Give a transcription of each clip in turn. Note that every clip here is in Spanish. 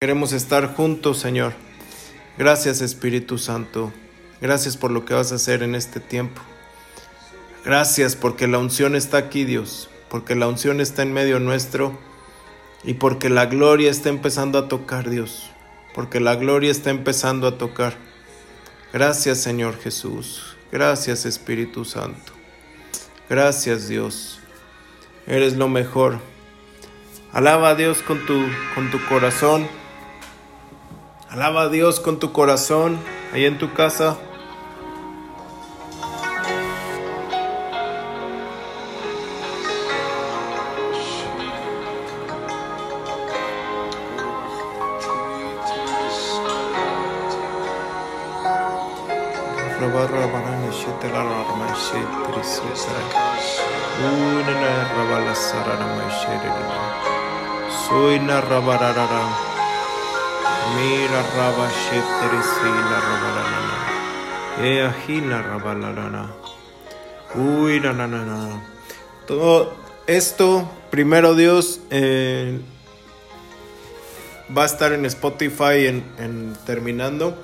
Queremos estar juntos, Señor. Gracias, Espíritu Santo. Gracias por lo que vas a hacer en este tiempo. Gracias porque la unción está aquí, Dios, porque la unción está en medio nuestro y porque la gloria está empezando a tocar, Dios, porque la gloria está empezando a tocar. Gracias, Señor Jesús. Gracias, Espíritu Santo. Gracias, Dios. Eres lo mejor. Alaba a Dios con tu, con tu corazón. Alaba a Dios con tu corazón ahí en tu casa. Mira raba la rabalarana. E ajina rabalarana. Uy, na, na, na, na. Todo esto, primero Dios, eh, va a estar en Spotify en terminando.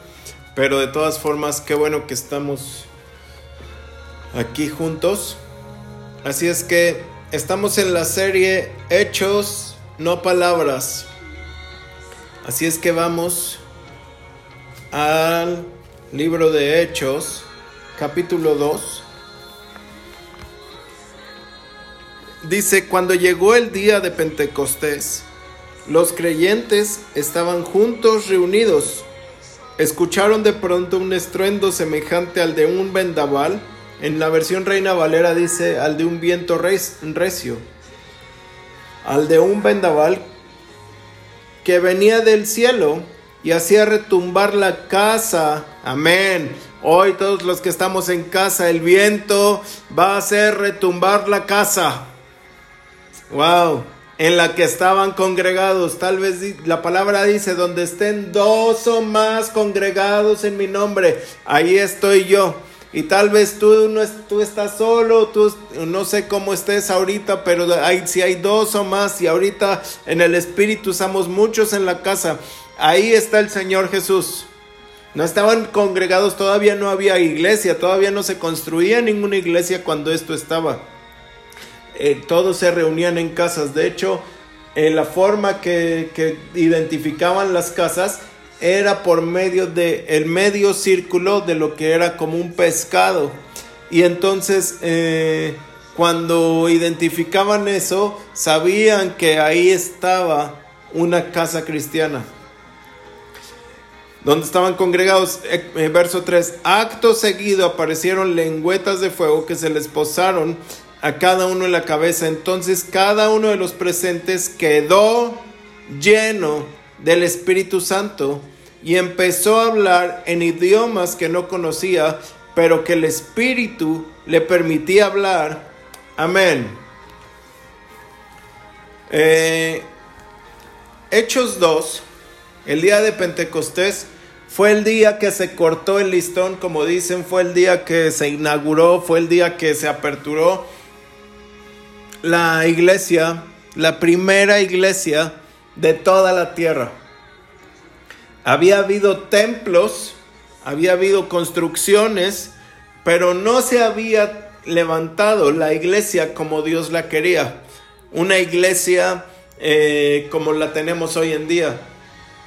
Pero de todas formas, qué bueno que estamos aquí juntos. Así es que estamos en la serie Hechos, no palabras. Así es que vamos al libro de Hechos, capítulo 2. Dice, cuando llegó el día de Pentecostés, los creyentes estaban juntos reunidos. Escucharon de pronto un estruendo semejante al de un vendaval. En la versión Reina Valera dice al de un viento recio. Al de un vendaval que venía del cielo y hacía retumbar la casa. Amén. Hoy todos los que estamos en casa, el viento va a hacer retumbar la casa. Wow. En la que estaban congregados. Tal vez la palabra dice, donde estén dos o más congregados en mi nombre, ahí estoy yo. Y tal vez tú, no, tú estás solo, tú no sé cómo estés ahorita, pero si hay dos o más y ahorita en el Espíritu estamos muchos en la casa, ahí está el Señor Jesús. No estaban congregados, todavía no había iglesia, todavía no se construía ninguna iglesia cuando esto estaba. Eh, todos se reunían en casas. De hecho, en la forma que, identificaban las casas era por medio de medio círculo de lo que era como un pescado. Y entonces eh, cuando identificaban eso, sabían que ahí estaba una casa cristiana. Donde estaban congregados, eh, eh, verso 3, acto seguido aparecieron lengüetas de fuego que se les posaron a cada uno en la cabeza. Entonces cada uno de los presentes quedó lleno del Espíritu Santo y empezó a hablar en idiomas que no conocía, pero que el Espíritu le permitía hablar. Amén. Eh, Hechos 2, el día de Pentecostés, fue el día que se cortó el listón, como dicen, fue el día que se inauguró, fue el día que se aperturó la iglesia, la primera iglesia de toda la tierra. Había habido templos, había habido construcciones, pero no se había levantado la iglesia como Dios la quería. Una iglesia eh, como la tenemos hoy en día.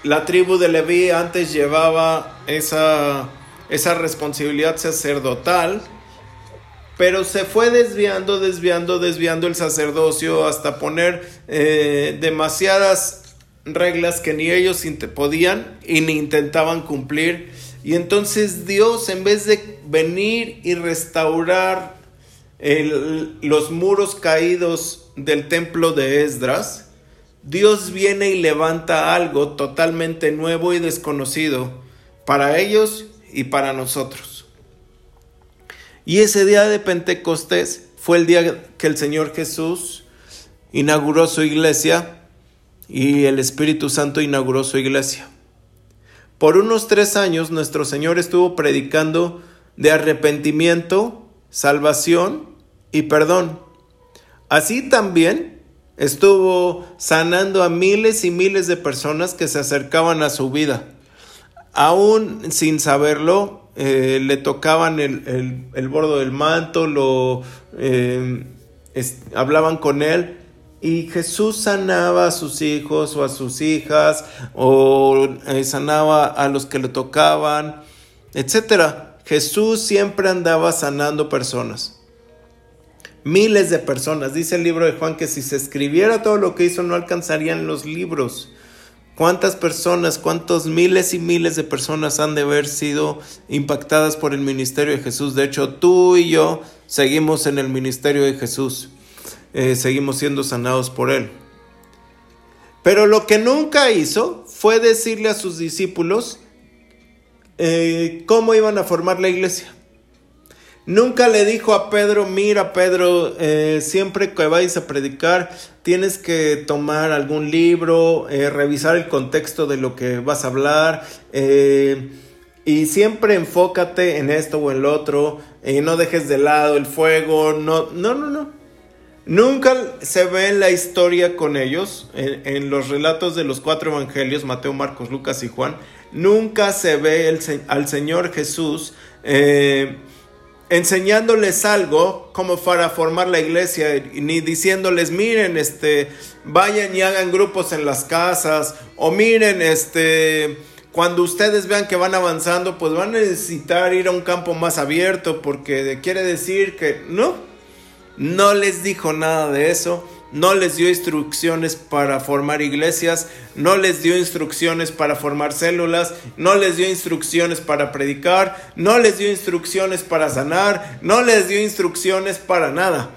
La tribu de Leví antes llevaba esa, esa responsabilidad sacerdotal, pero se fue desviando, desviando, desviando el sacerdocio hasta poner eh, demasiadas reglas que ni ellos podían y ni intentaban cumplir. Y entonces Dios, en vez de venir y restaurar los muros caídos del templo de Esdras, Dios viene y levanta algo totalmente nuevo y desconocido para ellos y para nosotros. Y ese día de Pentecostés fue el día que el Señor Jesús inauguró su iglesia y el Espíritu Santo inauguró su iglesia. Por unos tres años nuestro Señor estuvo predicando de arrepentimiento, salvación y perdón. Así también Estuvo sanando a miles y miles de personas que se acercaban a su vida. Aún sin saberlo, eh, le tocaban el, el, bordo del manto, lo eh, hablaban con él y Jesús sanaba a sus hijos o a sus hijas o eh, sanaba a los que le tocaban, etcétera. Jesús siempre andaba sanando personas miles de personas. Dice el libro de Juan que si se escribiera todo lo que hizo no alcanzarían los libros. ¿Cuántas personas, cuántos miles y miles de personas han de haber sido impactadas por el ministerio de Jesús? De hecho, tú y yo seguimos en el ministerio de Jesús. Eh, seguimos siendo sanados por Él. Pero lo que nunca hizo fue decirle a sus discípulos eh, cómo iban a formar la iglesia. Nunca le dijo a Pedro, mira Pedro, eh, siempre que vais a predicar tienes que tomar algún libro, eh, revisar el contexto de lo que vas a hablar eh, y siempre enfócate en esto o en lo otro, y no dejes de lado el fuego, no, no, no, no. Nunca se ve en la historia con ellos, en, los relatos de los cuatro evangelios, Mateo, Marcos, Lucas y Juan, nunca se ve al Señor Jesús enseñándoles algo como para formar la iglesia, ni diciéndoles, miren, este, vayan y hagan grupos en las casas, o miren, este, cuando ustedes vean que van avanzando, pues van a necesitar ir a un campo más abierto, porque quiere decir que no, no les dijo nada de eso no les dio instrucciones para formar iglesias, no les dio instrucciones para formar células, no les dio instrucciones para predicar, no les dio instrucciones para sanar, no les dio instrucciones para nada.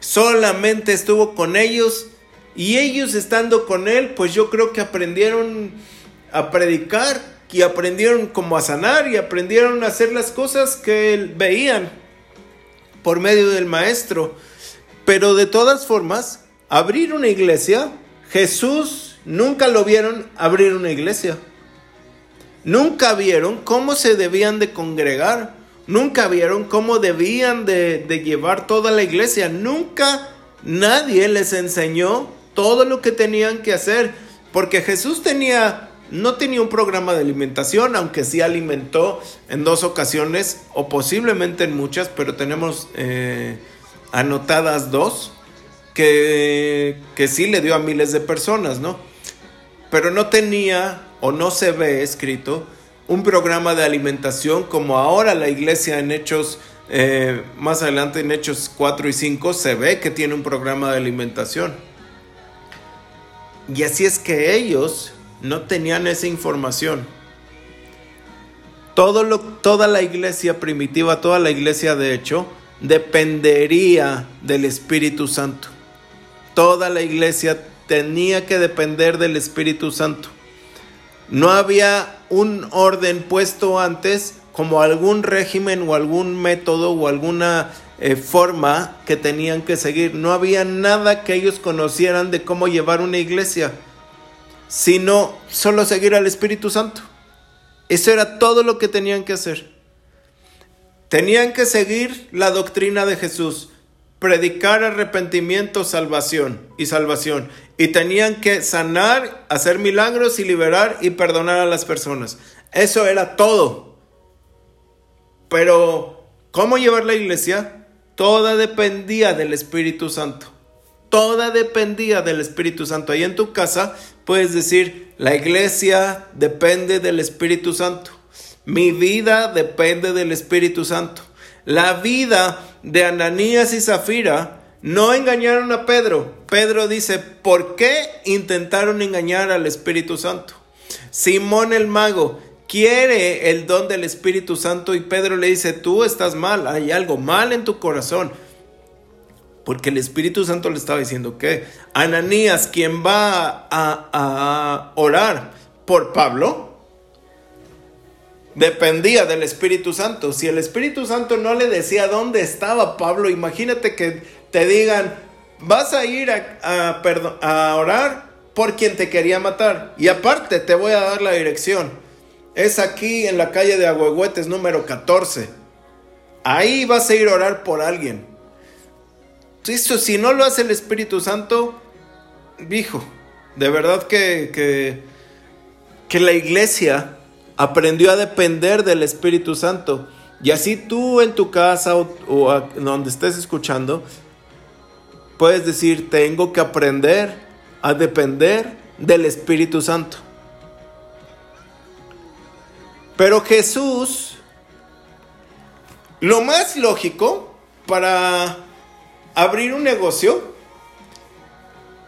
Solamente estuvo con ellos y ellos estando con él, pues yo creo que aprendieron a predicar y aprendieron como a sanar y aprendieron a hacer las cosas que veían por medio del maestro. Pero de todas formas, abrir una iglesia, Jesús nunca lo vieron abrir una iglesia. Nunca vieron cómo se debían de congregar. Nunca vieron cómo debían de, llevar toda la iglesia. Nunca nadie les enseñó todo lo que tenían que hacer. Porque Jesús tenía, no tenía un programa de alimentación, aunque sí alimentó en dos ocasiones, o posiblemente en muchas, pero tenemos eh, anotadas dos que, sí le dio a miles de personas, ¿no? Pero no tenía o no se ve escrito un programa de alimentación como ahora la iglesia en Hechos, eh, más adelante en Hechos 4 y 5 se ve que tiene un programa de alimentación. Y así es que ellos no tenían esa información. Toda la iglesia primitiva, toda la iglesia de hecho, dependería del Espíritu Santo. Toda la iglesia tenía que depender del Espíritu Santo. No había un orden puesto antes como algún régimen o algún método o alguna eh, forma que tenían que seguir. No había nada que ellos conocieran de cómo llevar una iglesia, sino solo seguir al Espíritu Santo. Eso era todo lo que tenían que hacer. Tenían que seguir la doctrina de Jesús predicar arrepentimiento, salvación y salvación. Y tenían que sanar, hacer milagros y liberar y perdonar a las personas. Eso era todo. Pero, ¿cómo llevar la iglesia? Toda dependía del Espíritu Santo. Toda dependía del Espíritu Santo. Ahí en tu casa puedes decir, la iglesia depende del Espíritu Santo. Mi vida depende del Espíritu Santo. La vida de Ananías y Zafira no engañaron a Pedro. Pedro dice, ¿por qué intentaron engañar al Espíritu Santo? Simón el mago quiere el don del Espíritu Santo y Pedro le dice, tú estás mal, hay algo mal en tu corazón. Porque el Espíritu Santo le estaba diciendo que Ananías, quien va a, a orar por Pablo, dependía del Espíritu Santo. Si el Espíritu Santo no le decía dónde estaba Pablo, imagínate que te digan, vas a ir a, orar por quien te quería matar. Y aparte te voy a dar la dirección. Es aquí en la calle de Agüehuetes número 14. Ahí vas a ir a orar por alguien. Si no lo hace el Espíritu Santo, hijo, de verdad que, que, que la iglesia aprendió a depender del Espíritu Santo. Y así tú en tu casa o, donde estés escuchando, puedes decir, tengo que aprender a depender del Espíritu Santo. Pero Jesús, lo más lógico para abrir un negocio,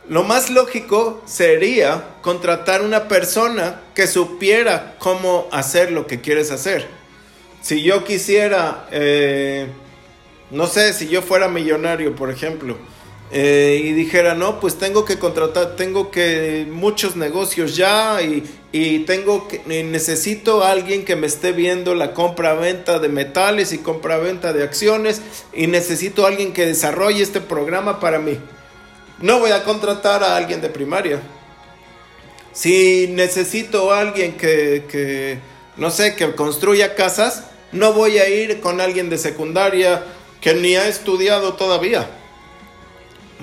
lo más lógico sería contratar una persona que supiera cómo hacer lo que quieres hacer. Si yo quisiera, eh, no sé, si yo fuera millonario, por ejemplo, eh, y dijera, no, pues tengo que contratar, tengo que muchos negocios ya y, y tengo que, necesito a alguien que me esté viendo la compra-venta de metales y compra-venta de acciones y necesito a alguien que desarrolle este programa para mí. No voy a contratar a alguien de primaria. Si necesito a alguien que, que no sé, que construya casas, no voy a ir con alguien de secundaria que ni ha estudiado todavía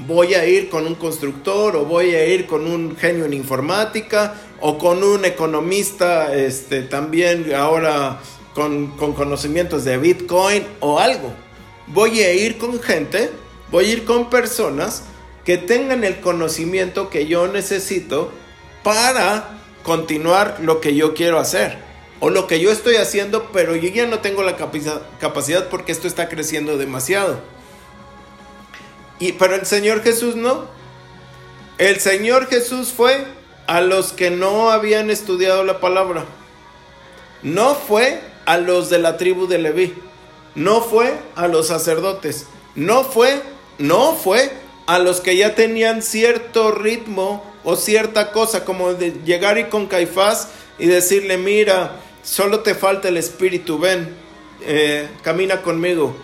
voy a ir con un constructor o voy a ir con un genio en informática o con un economista este, también ahora con, con conocimientos de Bitcoin o algo. Voy a ir con gente, voy a ir con personas que tengan el conocimiento que yo necesito para continuar lo que yo quiero hacer o lo que yo estoy haciendo, pero yo ya no tengo la capacidad porque esto está creciendo demasiado. Y, pero el Señor Jesús no. El Señor Jesús fue a los que no habían estudiado la palabra. No fue a los de la tribu de Leví. No fue a los sacerdotes. No fue, no fue a los que ya tenían cierto ritmo o cierta cosa, como de llegar y con Caifás y decirle, mira, solo te falta el espíritu, ven, eh, camina conmigo.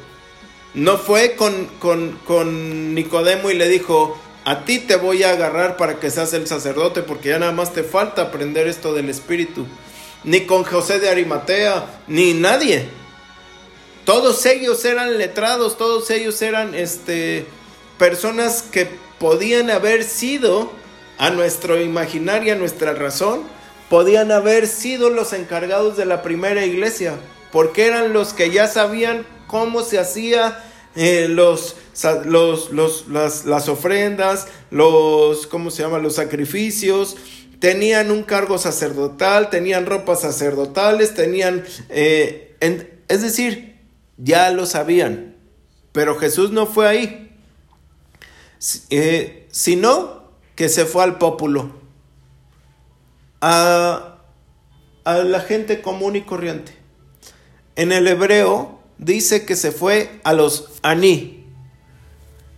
No fue con, Nicodemo y le dijo, a ti te voy a agarrar para que seas el sacerdote, porque ya nada más te falta aprender esto del Espíritu. Ni con José de Arimatea, ni nadie. Todos ellos eran letrados, todos ellos eran este, personas que podían haber sido, a nuestro imaginario, a nuestra razón, podían haber sido los encargados de la primera iglesia, porque eran los que ya sabían cómo se hacía eh, los, los, los, las, las, ofrendas, los, ¿cómo se llama? Los sacrificios, tenían un cargo sacerdotal, tenían ropas sacerdotales, tenían, eh, es decir, ya lo sabían, pero Jesús no fue ahí, eh, sino que se fue al pópulo, a, a la gente común y corriente. En el hebreo, dice que se fue a los Aní.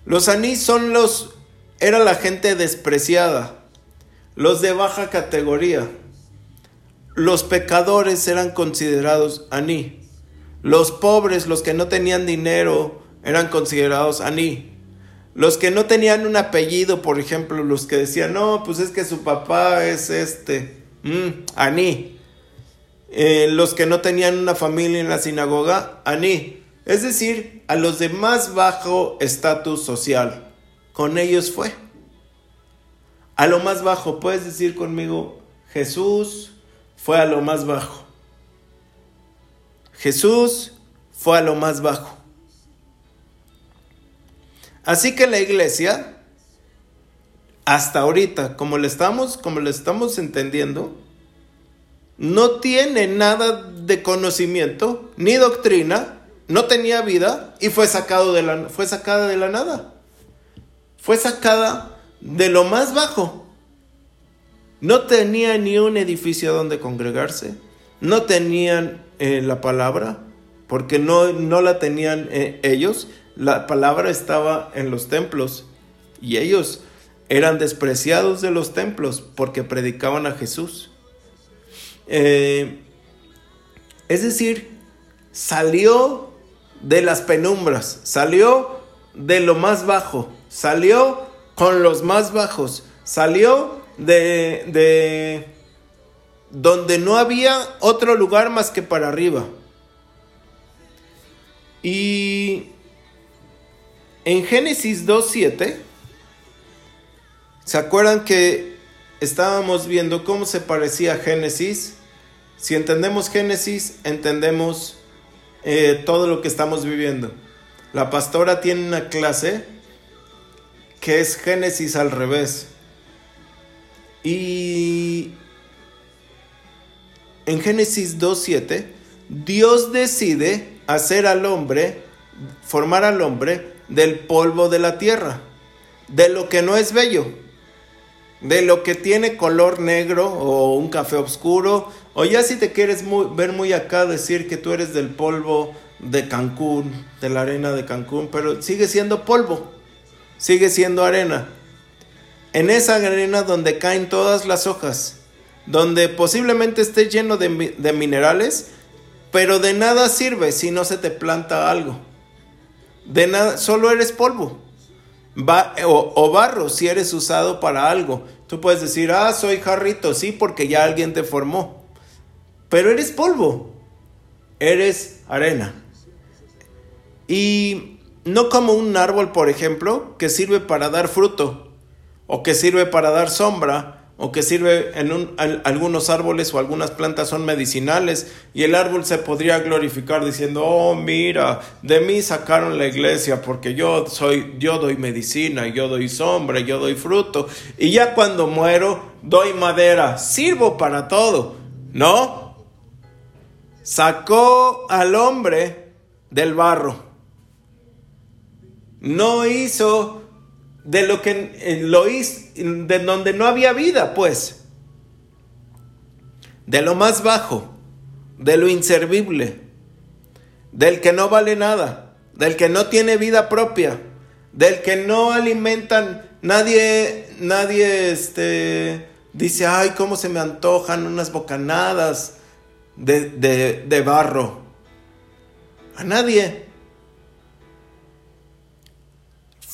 Los Aní son los, era la gente despreciada, los de baja categoría. Los pecadores eran considerados Aní. Los pobres, los que no tenían dinero, eran considerados Aní. Los que no tenían un apellido, por ejemplo, los que decían, no, pues es que su papá es este, mm, Aní. Eh, los que no tenían una familia en la sinagoga, Aní, es decir, a los de más bajo estatus social. Con ellos fue. A lo más bajo, puedes decir conmigo, Jesús fue a lo más bajo. Jesús fue a lo más bajo. Así que la iglesia, hasta ahorita, como le estamos, como le estamos entendiendo, no tiene nada de conocimiento ni doctrina, no tenía vida y fue, sacado de la, fue sacada de la nada. Fue sacada de lo más bajo. No tenía ni un edificio donde congregarse, no tenían eh, la palabra, porque no, no la tenían eh, ellos, la palabra estaba en los templos y ellos eran despreciados de los templos porque predicaban a Jesús. Eh, es decir, salió de las penumbras, salió de lo más bajo, salió con los más bajos, salió de, de donde no había otro lugar más que para arriba. Y en Génesis 2.7 ¿Se acuerdan que estábamos viendo cómo se parecía Génesis? Si entendemos Génesis, entendemos eh, todo lo que estamos viviendo. La pastora tiene una clase que es Génesis al revés. Y en Génesis 2.7, Dios decide hacer al hombre, formar al hombre del polvo de la tierra, de lo que no es bello de lo que tiene color negro o un café oscuro, o ya si te quieres ver muy acá, decir que tú eres del polvo de Cancún, de la arena de Cancún, pero sigue siendo polvo, sigue siendo arena. En esa arena donde caen todas las hojas, donde posiblemente esté lleno de, minerales, pero de nada sirve si no se te planta algo. De nada, solo eres polvo o, barro si eres usado para algo. Tú puedes decir, ah, soy jarrito, sí, porque ya alguien te formó. Pero eres polvo, eres arena. Y no como un árbol, por ejemplo, que sirve para dar fruto, o que sirve para dar sombra, o que sirve en un, algunos árboles o algunas plantas son medicinales y el árbol se podría glorificar diciendo, oh mira, de mí sacaron la iglesia porque yo soy, yo doy medicina, yo doy sombra, yo doy fruto y ya cuando muero doy madera, sirvo para todo, ¿no? Sacó al hombre del barro, no hizo de lo que eh, lo hizo, de donde no había vida, pues. De lo más bajo, de lo inservible, del que no vale nada, del que no tiene vida propia, del que no alimentan, nadie, nadie este, dice, ay, cómo se me antojan unas bocanadas de, de, de barro. A nadie.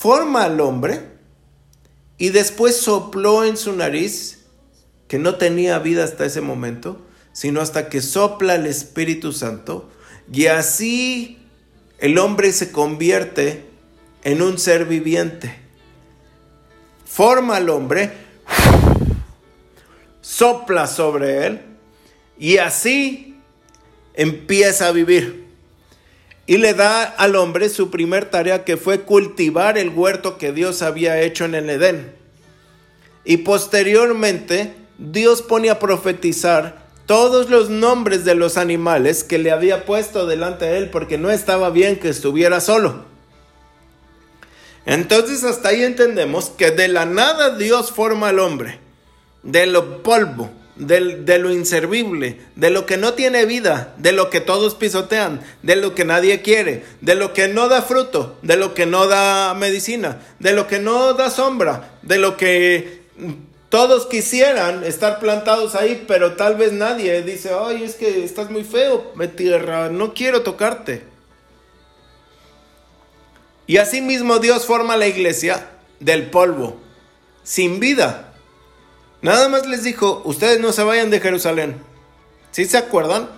Forma al hombre y después sopló en su nariz, que no tenía vida hasta ese momento, sino hasta que sopla el Espíritu Santo, y así el hombre se convierte en un ser viviente. Forma al hombre, sopla sobre él, y así empieza a vivir y le da al hombre su primer tarea que fue cultivar el huerto que Dios había hecho en el Edén. Y posteriormente Dios pone a profetizar todos los nombres de los animales que le había puesto delante de él porque no estaba bien que estuviera solo. Entonces hasta ahí entendemos que de la nada Dios forma al hombre, de lo polvo, de lo inservible, de lo que no tiene vida, de lo que todos pisotean, de lo que nadie quiere, de lo que no da fruto, de lo que no da medicina, de lo que no da sombra, de lo que todos quisieran estar plantados ahí, pero tal vez nadie dice, ay, es que estás muy feo, me tierra, no quiero tocarte. Y así mismo Dios forma la iglesia del polvo, sin vida. Nada más les dijo, ustedes no se vayan de Jerusalén. ¿Sí se acuerdan?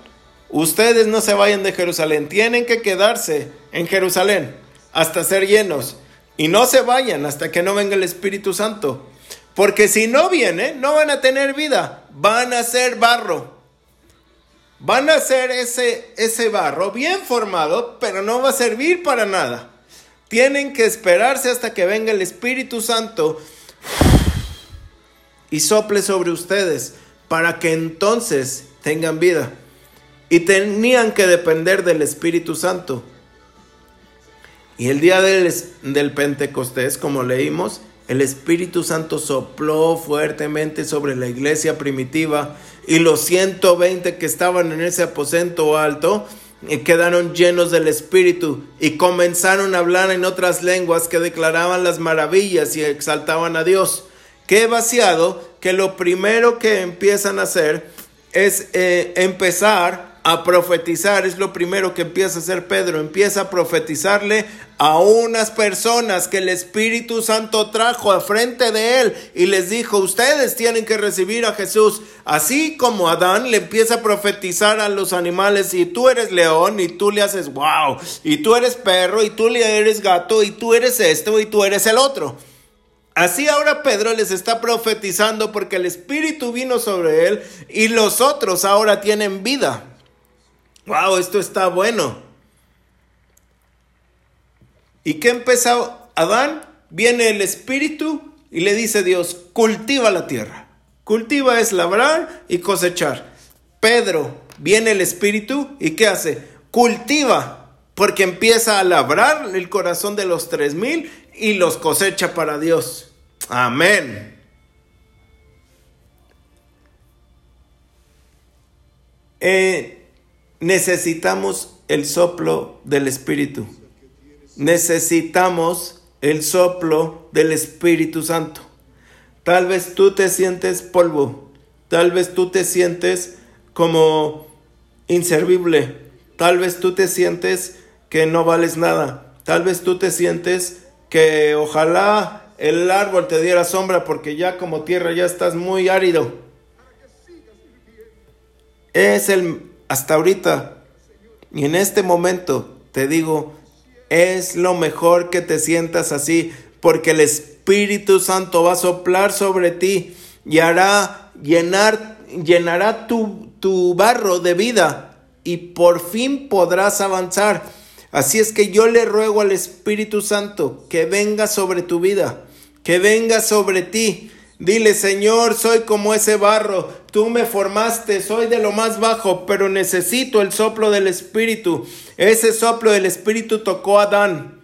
Ustedes no se vayan de Jerusalén, tienen que quedarse en Jerusalén hasta ser llenos. Y no se vayan hasta que no venga el Espíritu Santo. Porque si no viene, no van a tener vida, van a ser barro. Van a ser ese, ese barro bien formado, pero no va a servir para nada. Tienen que esperarse hasta que venga el Espíritu Santo y sople sobre ustedes para que entonces tengan vida. Y tenían que depender del Espíritu Santo. Y el día del, Pentecostés, como leímos, el Espíritu Santo sopló fuertemente sobre la iglesia primitiva y los 120 que estaban en ese aposento alto eh, quedaron llenos del Espíritu y comenzaron a hablar en otras lenguas que declaraban las maravillas y exaltaban a Dios. Qué vaciado que lo primero que empiezan a hacer es eh, empezar a profetizar, es lo primero que empieza a hacer Pedro, empieza a profetizarle a unas personas que el Espíritu Santo trajo a frente de él y les dijo, ustedes tienen que recibir a Jesús, así como Adán le empieza a profetizar a los animales y tú eres león y tú le haces wow, y tú eres perro y tú le eres gato y tú eres esto y tú eres el otro. Así ahora Pedro les está profetizando porque el Espíritu vino sobre él y los otros ahora tienen vida. Wow, esto está bueno. ¿Y qué empezó Adán? Viene el Espíritu y le dice Dios, cultiva la tierra. Cultiva es labrar y cosechar. Pedro, viene el Espíritu y ¿qué hace? Cultiva, porque empieza a labrar el corazón de los tres mil y los cosecha para Dios. Amén. Eh, necesitamos el soplo del Espíritu. Necesitamos el soplo del Espíritu Santo. Tal vez tú te sientes polvo, tal vez tú te sientes como inservible, tal vez tú te sientes que no vales nada, tal vez tú te sientes que ojalá el árbol te diera sombra porque ya como tierra ya estás muy árido. Es el hasta ahorita y en este momento te digo, es lo mejor que te sientas así porque el Espíritu Santo va a soplar sobre ti y hará llenar, llenará tu, tu barro de vida y por fin podrás avanzar. Así es que yo le ruego al Espíritu Santo que venga sobre tu vida, que venga sobre ti. Dile, Señor, soy como ese barro, tú me formaste, soy de lo más bajo, pero necesito el soplo del Espíritu. Ese soplo del Espíritu tocó a Adán.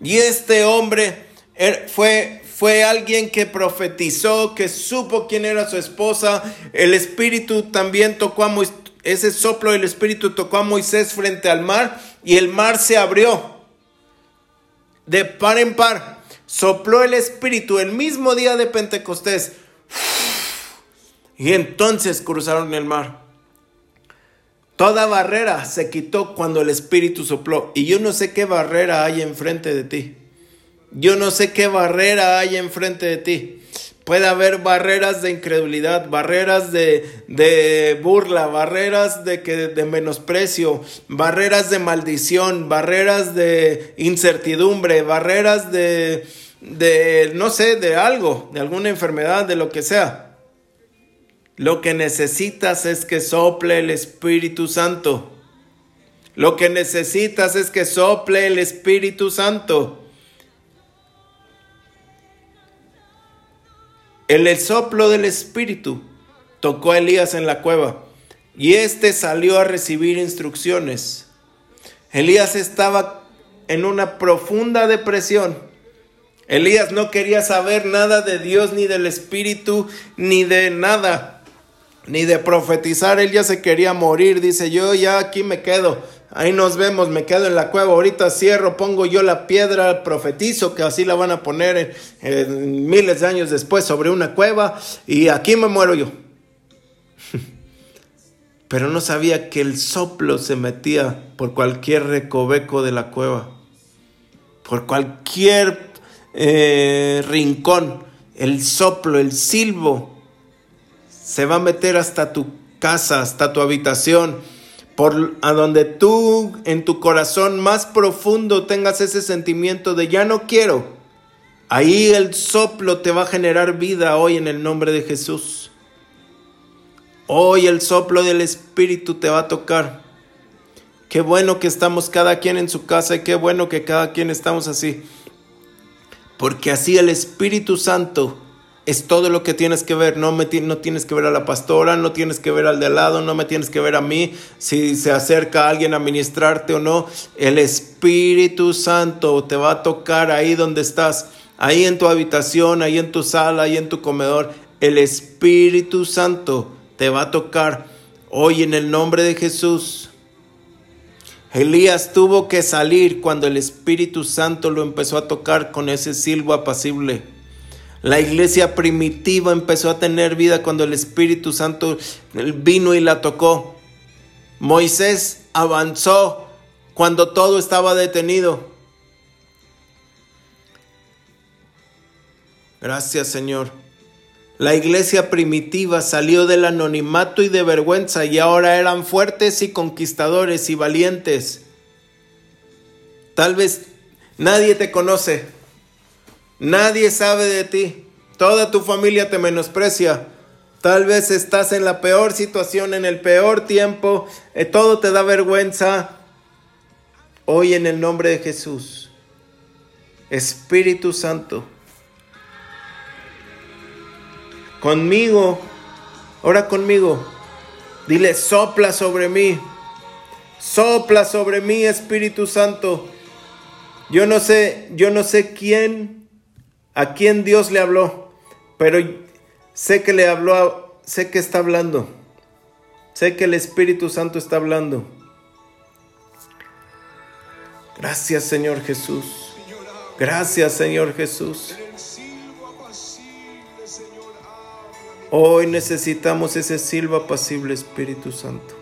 Y este hombre er, fue, fue alguien que profetizó, que supo quién era su esposa. El Espíritu también tocó a Moisés. Ese soplo del Espíritu tocó a Moisés frente al mar y el mar se abrió de par en par. Sopló el Espíritu el mismo día de Pentecostés. Y entonces cruzaron el mar. Toda barrera se quitó cuando el Espíritu sopló. Y yo no sé qué barrera hay enfrente de ti. Yo no sé qué barrera hay enfrente de ti. Puede haber barreras de incredulidad, barreras de, burla, barreras de, que, de menosprecio, barreras de maldición, barreras de incertidumbre, barreras de, de, no sé, de algo, de alguna enfermedad, de lo que sea. Lo que necesitas es que sople el Espíritu Santo. Lo que necesitas es que sople el Espíritu Santo. El soplo del Espíritu tocó a Elías en la cueva y éste salió a recibir instrucciones. Elías estaba en una profunda depresión. Elías no quería saber nada de Dios, ni del Espíritu, ni de nada ni de profetizar, él ya se quería morir, dice yo ya aquí me quedo, ahí nos vemos, me quedo en la cueva, ahorita cierro, pongo yo la piedra, profetizo que así la van a poner miles de años después sobre una cueva y aquí me muero yo. Pero no sabía que el soplo se metía por cualquier recoveco de la cueva, por cualquier eh, rincón, el soplo, el silbo se va a meter hasta tu casa, hasta tu habitación, por a donde tú en tu corazón más profundo tengas ese sentimiento de ya no quiero. Ahí el soplo te va a generar vida hoy en el nombre de Jesús. Hoy el soplo del Espíritu te va a tocar. Qué bueno que estamos cada quien en su casa y qué bueno que cada quien estamos así. Porque así el Espíritu Santo es todo lo que tienes que ver. No, me, no tienes que ver a la pastora, no tienes que ver al de lado, no me tienes que ver a mí, si se acerca alguien a ministrarte o no. El Espíritu Santo te va a tocar ahí donde estás, ahí en tu habitación, ahí en tu sala, ahí en tu comedor. El Espíritu Santo te va a tocar hoy en el nombre de Jesús. Elías tuvo que salir cuando el Espíritu Santo lo empezó a tocar con ese silbo apacible. La iglesia primitiva empezó a tener vida cuando el Espíritu Santo vino y la tocó. Moisés avanzó cuando todo estaba detenido. Gracias Señor. La iglesia primitiva salió del anonimato y de vergüenza y ahora eran fuertes y conquistadores y valientes. Tal vez nadie te conoce, Nadie sabe de ti. Toda tu familia te menosprecia. Tal vez estás en la peor situación, en el peor tiempo. Eh, todo te da vergüenza. Hoy en el nombre de Jesús, Espíritu Santo, conmigo, ora conmigo. Dile, sopla sobre mí. Sopla sobre mí, Espíritu Santo. Yo no sé, yo no sé quién, a quién Dios le habló, pero sé que le habló, sé que está hablando. Sé que el Espíritu Santo está hablando. Gracias, Señor Jesús. Gracias, Señor Jesús. Hoy necesitamos ese silbo apacible, Espíritu Santo.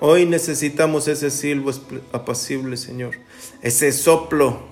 Hoy necesitamos ese silbo apacible, Señor. Ese soplo,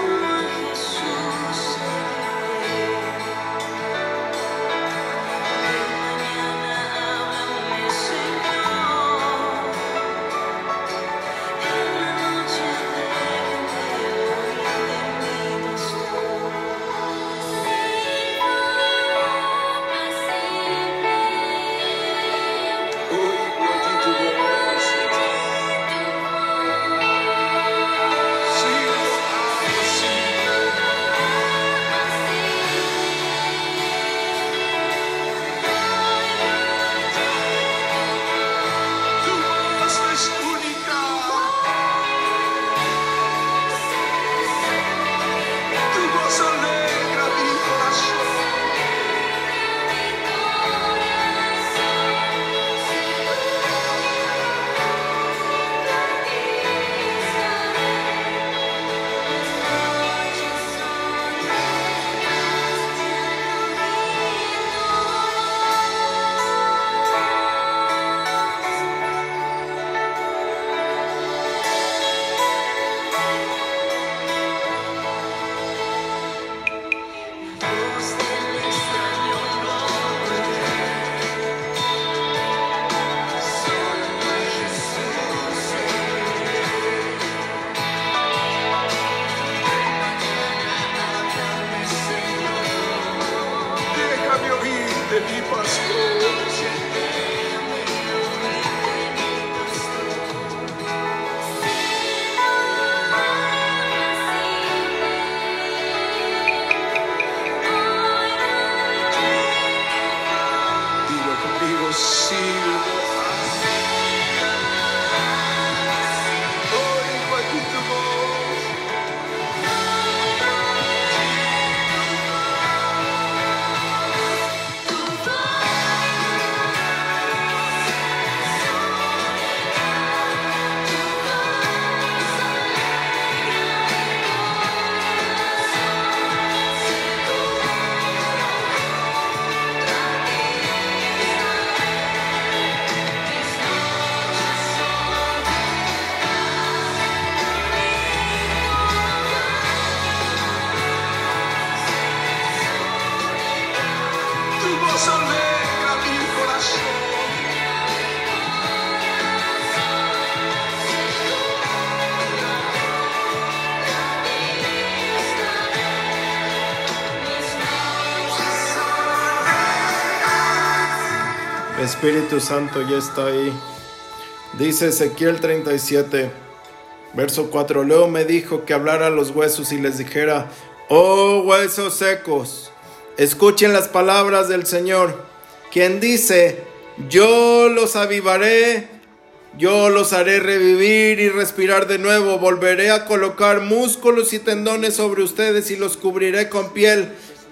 Espíritu Santo ya está ahí. Dice Ezequiel 37, verso 4. Luego me dijo que hablara a los huesos y les dijera, oh huesos secos, escuchen las palabras del Señor, quien dice, yo los avivaré, yo los haré revivir y respirar de nuevo, volveré a colocar músculos y tendones sobre ustedes y los cubriré con piel,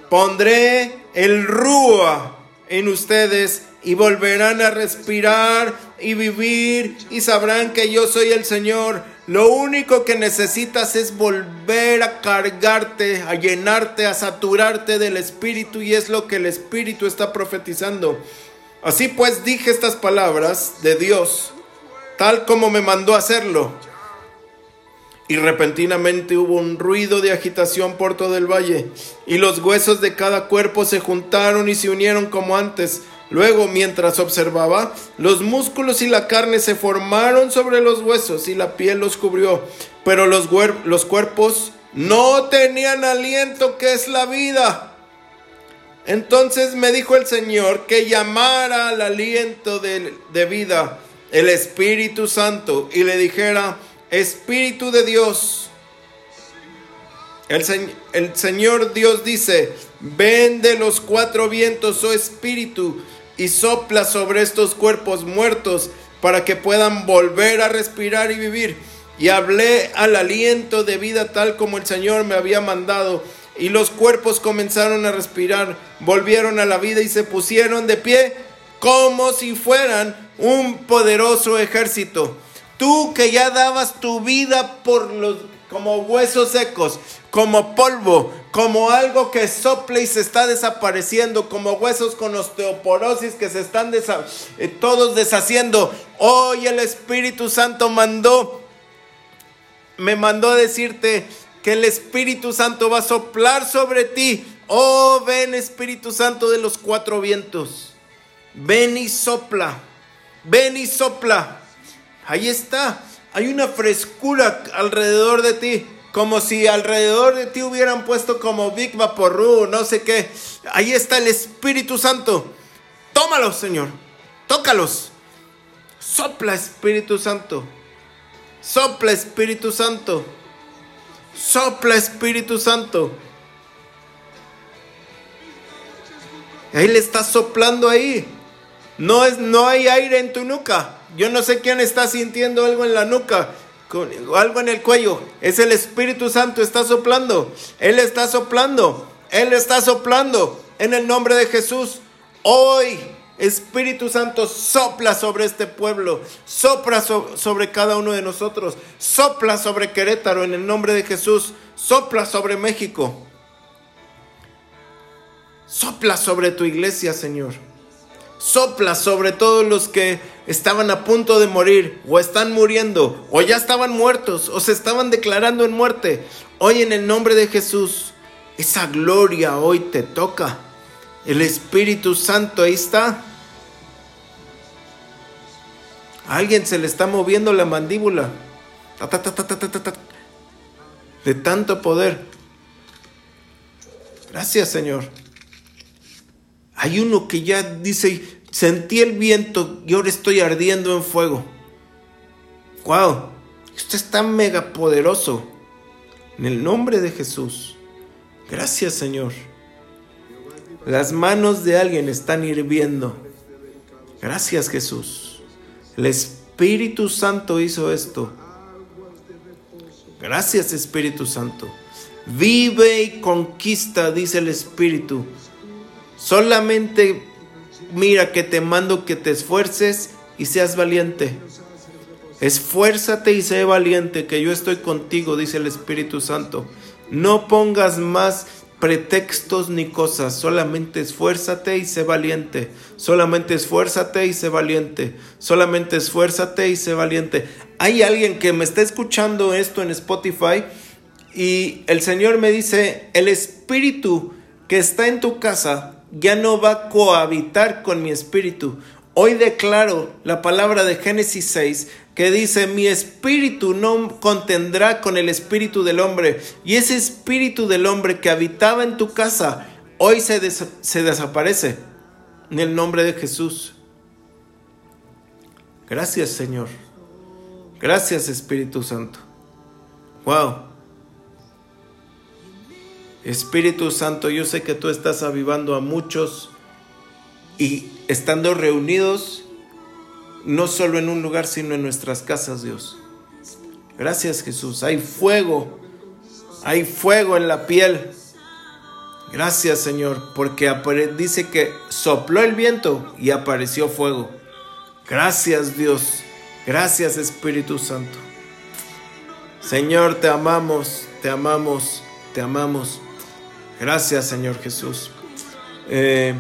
pondré el rúa en ustedes y volverán a respirar y vivir y sabrán que yo soy el Señor. Lo único que necesitas es volver a cargarte, a llenarte, a saturarte del Espíritu y es lo que el Espíritu está profetizando. Así pues dije estas palabras de Dios, tal como me mandó hacerlo. Y repentinamente hubo un ruido de agitación por todo el valle, y los huesos de cada cuerpo se juntaron y se unieron como antes. Luego, mientras observaba, los músculos y la carne se formaron sobre los huesos y la piel los cubrió, pero los, cuerpos no tenían aliento, que es la vida. Entonces me dijo el Señor que llamara al aliento de, de vida el Espíritu Santo y le dijera, Espíritu de Dios. El, el, Señor Dios dice, ven de los cuatro vientos, oh Espíritu, y sopla sobre estos cuerpos muertos para que puedan volver a respirar y vivir. Y hablé al aliento de vida tal como el Señor me había mandado. Y los cuerpos comenzaron a respirar, volvieron a la vida y se pusieron de pie como si fueran un poderoso ejército. Tú que ya dabas tu vida por los como huesos secos, como polvo, como algo que sopla y se está desapareciendo, como huesos con osteoporosis que se están eh, todos deshaciendo. Hoy el Espíritu Santo mandó, me mandó a decirte que el Espíritu Santo va a soplar sobre ti. Oh, ven Espíritu Santo de los cuatro vientos. Ven y sopla. Ven y sopla. Ahí está. Hay una frescura alrededor de ti. Como si alrededor de ti hubieran puesto como Big Vaporru, no sé qué. Ahí está el Espíritu Santo. Tómalos, Señor. Tócalos. Sopla, Espíritu Santo. Sopla, Espíritu Santo. Sopla, Espíritu Santo. Le está soplando ahí. No, es, no hay aire en tu nuca. Yo no sé quién está sintiendo algo en la nuca, algo en el cuello. Es el Espíritu Santo, está soplando. Él está soplando. Él está soplando. En el nombre de Jesús. Hoy, Espíritu Santo, sopla sobre este pueblo. Sopla sobre cada uno de nosotros. Sopla sobre Querétaro en el nombre de Jesús. Sopla sobre México. Sopla sobre tu iglesia, Señor. Sopla sobre todos los que estaban a punto de morir o están muriendo o ya estaban muertos o se estaban declarando en muerte. Hoy en el nombre de Jesús, esa gloria hoy te toca. El Espíritu Santo ahí está. Alguien se le está moviendo la mandíbula. De tanto poder. Gracias Señor. Hay uno que ya dice, Sentí el viento y ahora estoy ardiendo en fuego. ¡Wow! Esto está mega poderoso. En el nombre de Jesús. Gracias, Señor. Las manos de alguien están hirviendo. Gracias, Jesús. El Espíritu Santo hizo esto. Gracias, Espíritu Santo. Vive y conquista, dice el Espíritu. Solamente mira que te mando que te esfuerces y seas valiente. Esfuérzate y sé valiente, que yo estoy contigo, dice el Espíritu Santo. No pongas más pretextos ni cosas, solamente esfuérzate y sé valiente. Solamente esfuérzate y sé valiente. Solamente esfuérzate y sé valiente. Hay alguien que me está escuchando esto en Spotify y el Señor me dice, el Espíritu que está en tu casa ya no va a cohabitar con mi espíritu. Hoy declaro la palabra de Génesis 6 que dice, mi espíritu no contendrá con el espíritu del hombre. Y ese espíritu del hombre que habitaba en tu casa, hoy se, se desaparece en el nombre de Jesús. Gracias Señor. Gracias Espíritu Santo. Wow. Espíritu Santo, yo sé que tú estás avivando a muchos y estando reunidos, no solo en un lugar, sino en nuestras casas, Dios. Gracias Jesús. Hay fuego, hay fuego en la piel. Gracias Señor, porque dice que sopló el viento y apareció fuego. Gracias Dios. Gracias Espíritu Santo. Señor, te amamos, te amamos, te amamos. Gracias Señor Jesús. Eh,